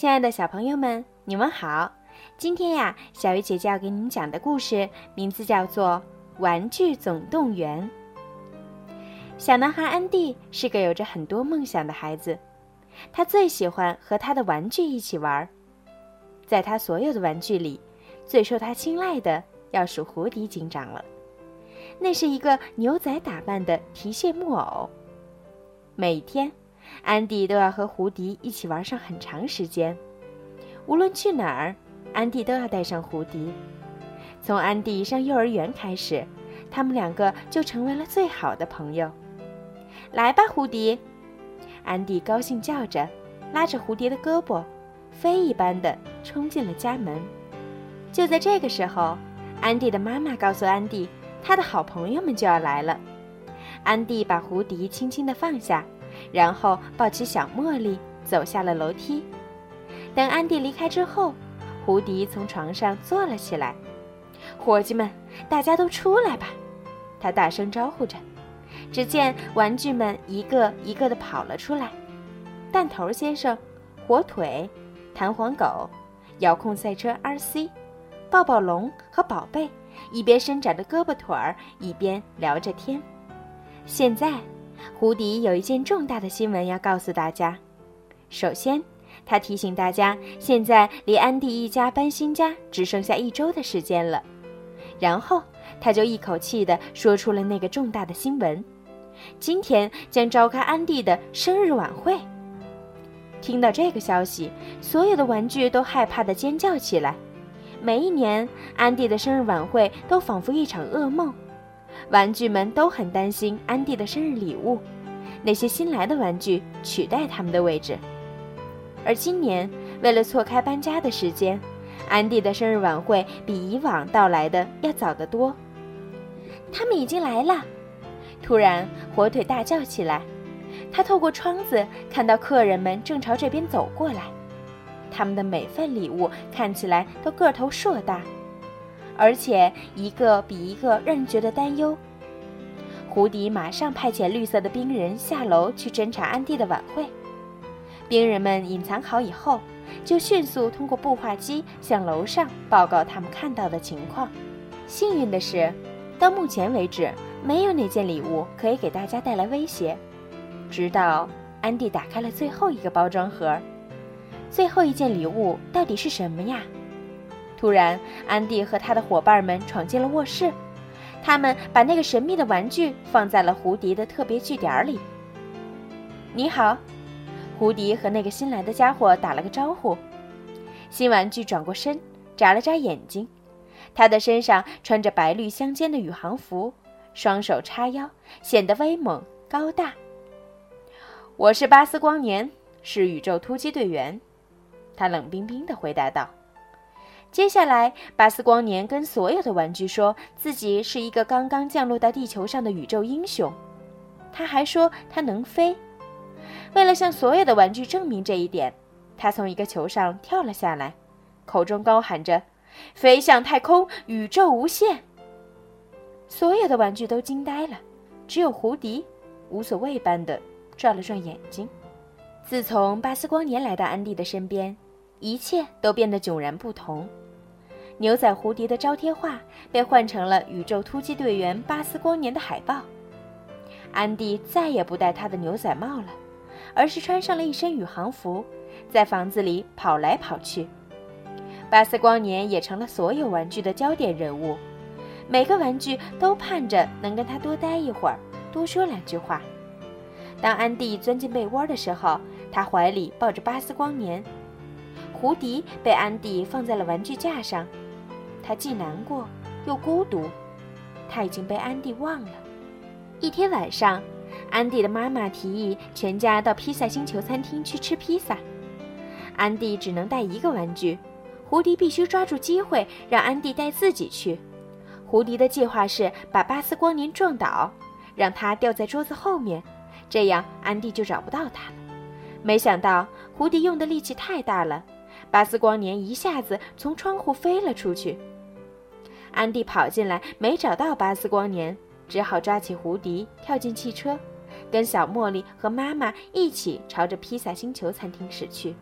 亲爱的小朋友们，你们好！今天呀，小鱼姐姐要给你们讲的故事名字叫做《玩具总动员》。小男孩安迪是个有着很多梦想的孩子，他最喜欢和他的玩具一起玩儿。在他所有的玩具里，最受他青睐的要数胡迪警长了。那是一个牛仔打扮的提线木偶。每天。安迪都要和胡迪一起玩上很长时间，无论去哪儿，安迪都要带上胡迪。从安迪上幼儿园开始，他们两个就成为了最好的朋友。来吧，胡迪！安迪高兴叫着，拉着胡迪的胳膊，飞一般的冲进了家门。就在这个时候，安迪的妈妈告诉安迪，他的好朋友们就要来了。安迪把胡迪轻轻地放下。然后抱起小茉莉，走下了楼梯。等安迪离开之后，胡迪从床上坐了起来。伙计们，大家都出来吧！他大声招呼着。只见玩具们一个一个的跑了出来：弹头先生、火腿、弹簧狗、遥控赛车 RC、抱抱龙和宝贝，一边伸展着胳膊腿儿，一边聊着天。现在。胡迪有一件重大的新闻要告诉大家。首先，他提醒大家，现在离安迪一家搬新家只剩下一周的时间了。然后，他就一口气地说出了那个重大的新闻：今天将召开安迪的生日晚会。听到这个消息，所有的玩具都害怕地尖叫起来。每一年，安迪的生日晚会都仿佛一场噩梦。玩具们都很担心安迪的生日礼物，那些新来的玩具取代他们的位置。而今年，为了错开搬家的时间，安迪的生日晚会比以往到来的要早得多。他们已经来了！突然，火腿大叫起来。他透过窗子看到客人们正朝这边走过来，他们的每份礼物看起来都个头硕大。而且一个比一个让人觉得担忧。胡迪马上派遣绿色的兵人下楼去侦查安迪的晚会。兵人们隐藏好以后，就迅速通过步话机向楼上报告他们看到的情况。幸运的是，到目前为止，没有哪件礼物可以给大家带来威胁。直到安迪打开了最后一个包装盒，最后一件礼物到底是什么呀？突然，安迪和他的伙伴们闯进了卧室，他们把那个神秘的玩具放在了胡迪的特别据点里。你好，胡迪和那个新来的家伙打了个招呼。新玩具转过身，眨了眨眼睛，他的身上穿着白绿相间的宇航服，双手叉腰，显得威猛高大。我是巴斯光年，是宇宙突击队员，他冷冰冰地回答道。接下来，巴斯光年跟所有的玩具说自己是一个刚刚降落到地球上的宇宙英雄。他还说他能飞。为了向所有的玩具证明这一点，他从一个球上跳了下来，口中高喊着：“飞向太空，宇宙无限。”所有的玩具都惊呆了，只有胡迪无所谓般的转了转眼睛。自从巴斯光年来到安迪的身边，一切都变得迥然不同。牛仔蝴蝶的招贴画被换成了宇宙突击队员巴斯光年的海报。安迪再也不戴他的牛仔帽了，而是穿上了一身宇航服，在房子里跑来跑去。巴斯光年也成了所有玩具的焦点人物，每个玩具都盼着能跟他多待一会儿，多说两句话。当安迪钻进被窝的时候，他怀里抱着巴斯光年。胡迪被安迪放在了玩具架上。他既难过又孤独，他已经被安迪忘了。一天晚上，安迪的妈妈提议全家到披萨星球餐厅去吃披萨。安迪只能带一个玩具，胡迪必须抓住机会让安迪带自己去。胡迪的计划是把巴斯光年撞倒，让他掉在桌子后面，这样安迪就找不到他了。没想到胡迪用的力气太大了，巴斯光年一下子从窗户飞了出去。安迪跑进来，没找到巴斯光年，只好抓起胡迪跳进汽车，跟小茉莉和妈妈一起朝着披萨星球餐厅驶去。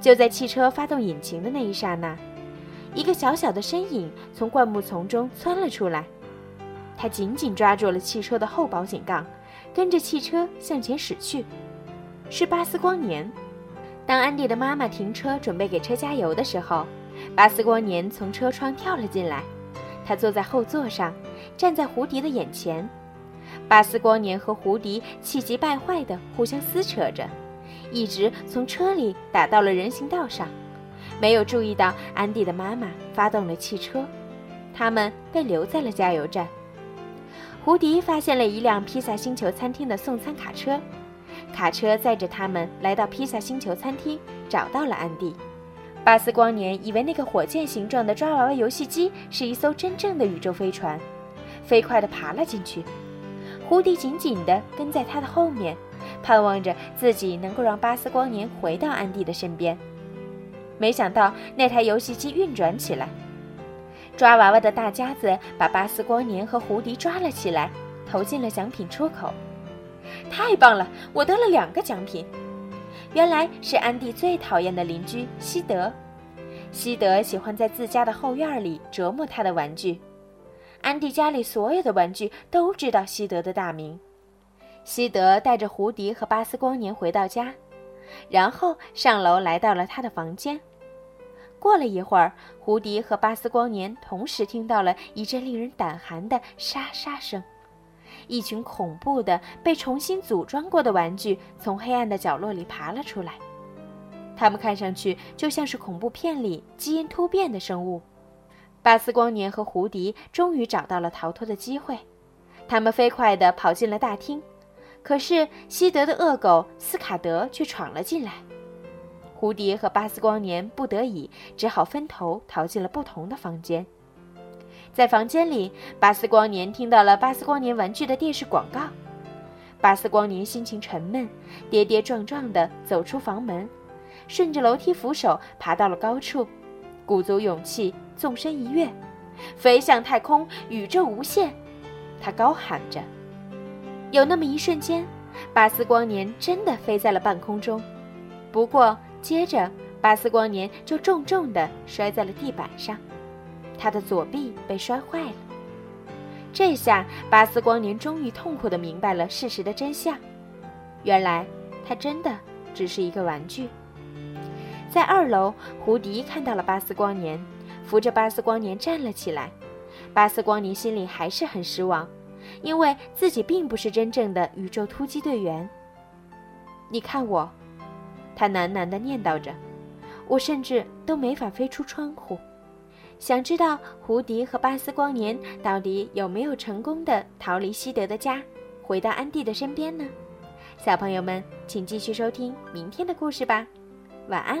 就在汽车发动引擎的那一刹那，一个小小的身影从灌木丛中窜了出来。他紧紧抓住了汽车的后保险杠，跟着汽车向前驶去。是巴斯光年。当安迪的妈妈停车准备给车加油的时候，巴斯光年从车窗跳了进来。他坐在后座上，站在胡迪的眼前。巴斯光年和胡迪气急败坏地互相撕扯着，一直从车里打到了人行道上，没有注意到安迪的妈妈发动了汽车。他们被留在了加油站。胡迪发现了一辆披萨星球餐厅的送餐卡车，卡车载着他们来到披萨星球餐厅，找到了安迪。巴斯光年以为那个火箭形状的抓娃娃游戏机是一艘真正的宇宙飞船，飞快地爬了进去。胡迪紧紧地跟在他的后面，盼望着自己能够让巴斯光年回到安迪的身边。没想到那台游戏机运转起来。抓娃娃的大家子把巴斯光年和胡迪抓了起来，投进了奖品出口。太棒了，我得了两个奖品！原来是安迪最讨厌的邻居西德。西德喜欢在自家的后院里折磨他的玩具。安迪家里所有的玩具都知道西德的大名。西德带着胡迪和巴斯光年回到家，然后上楼来到了他的房间。过了一会儿，胡迪和巴斯光年同时听到了一阵令人胆寒的沙沙声，一群恐怖的被重新组装过的玩具从黑暗的角落里爬了出来。它们看上去就像是恐怖片里基因突变的生物。巴斯光年和胡迪终于找到了逃脱的机会，他们飞快地跑进了大厅，可是西德的恶狗斯卡德却闯了进来。胡迪和巴斯光年不得已，只好分头逃进了不同的房间。在房间里，巴斯光年听到了巴斯光年玩具的电视广告。巴斯光年心情沉闷，跌跌撞撞地走出房门，顺着楼梯扶手爬到了高处，鼓足勇气纵身一跃，飞向太空，宇宙无限！他高喊着。有那么一瞬间，巴斯光年真的飞在了半空中。不过，接着，巴斯光年就重重地摔在了地板上，他的左臂被摔坏了。这下，巴斯光年终于痛苦地明白了事实的真相：原来他真的只是一个玩具。在二楼，胡迪看到了巴斯光年，扶着巴斯光年站了起来。巴斯光年心里还是很失望，因为自己并不是真正的宇宙突击队员。你看我。他喃喃地念叨着：“我甚至都没法飞出窗户。”想知道胡迪和巴斯光年到底有没有成功的逃离西德的家，回到安迪的身边呢？小朋友们，请继续收听明天的故事吧。晚安。